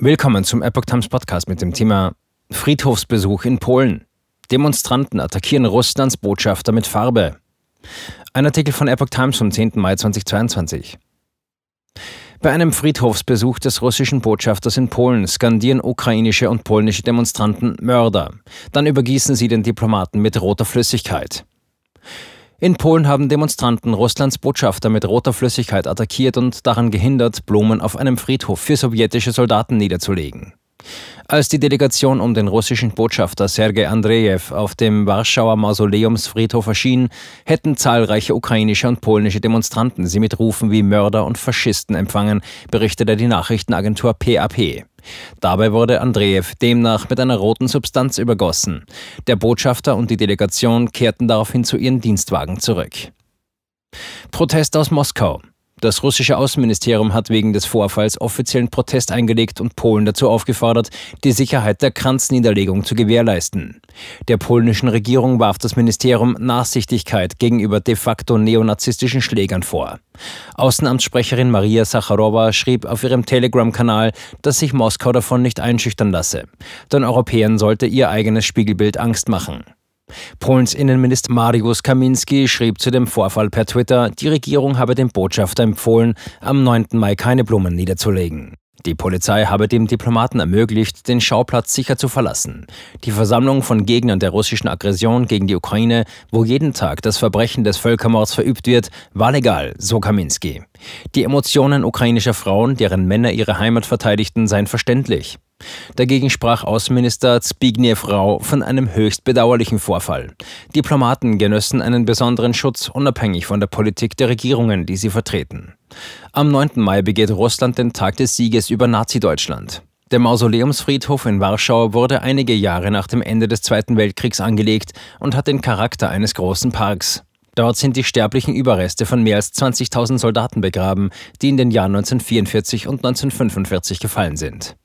Willkommen zum Epoch Times Podcast mit dem Thema Friedhofsbesuch in Polen. Demonstranten attackieren Russlands Botschafter mit Farbe. Ein Artikel von Epoch Times vom 10. Mai 2022. Bei einem Friedhofsbesuch des russischen Botschafters in Polen skandieren ukrainische und polnische Demonstranten Mörder. Dann übergießen sie den Diplomaten mit roter Flüssigkeit. In Polen haben Demonstranten Russlands Botschafter mit roter Flüssigkeit attackiert und daran gehindert, Blumen auf einem Friedhof für sowjetische Soldaten niederzulegen. Als die Delegation um den russischen Botschafter Sergei Andrejew auf dem Warschauer Mausoleumsfriedhof erschien, hätten zahlreiche ukrainische und polnische Demonstranten sie mit Rufen wie Mörder und Faschisten empfangen, berichtete die Nachrichtenagentur PAP. Dabei wurde Andrejew demnach mit einer roten Substanz übergossen. Der Botschafter und die Delegation kehrten daraufhin zu ihren Dienstwagen zurück. Protest aus Moskau. Das russische Außenministerium hat wegen des Vorfalls offiziellen Protest eingelegt und Polen dazu aufgefordert, die Sicherheit der Kranzniederlegung zu gewährleisten. Der polnischen Regierung warf das Ministerium Nachsichtigkeit gegenüber de facto neonazistischen Schlägern vor. Außenamtssprecherin Maria Sacharowa schrieb auf ihrem Telegram-Kanal, dass sich Moskau davon nicht einschüchtern lasse. Den Europäern sollte ihr eigenes Spiegelbild Angst machen. Polens Innenminister Mariusz Kaminski schrieb zu dem Vorfall per Twitter, die Regierung habe dem Botschafter empfohlen, am 9. Mai keine Blumen niederzulegen. Die Polizei habe dem Diplomaten ermöglicht, den Schauplatz sicher zu verlassen. Die Versammlung von Gegnern der russischen Aggression gegen die Ukraine, wo jeden Tag das Verbrechen des Völkermords verübt wird, war legal, so Kaminski. Die Emotionen ukrainischer Frauen, deren Männer ihre Heimat verteidigten, seien verständlich. Dagegen sprach Außenminister Zbigniew Rau von einem höchst bedauerlichen Vorfall. Diplomaten genössen einen besonderen Schutz, unabhängig von der Politik der Regierungen, die sie vertreten. Am 9. Mai begeht Russland den Tag des Sieges über Nazi-Deutschland. Der Mausoleumsfriedhof in Warschau wurde einige Jahre nach dem Ende des Zweiten Weltkriegs angelegt und hat den Charakter eines großen Parks. Dort sind die sterblichen Überreste von mehr als 20.000 Soldaten begraben, die in den Jahren 1944 und 1945 gefallen sind.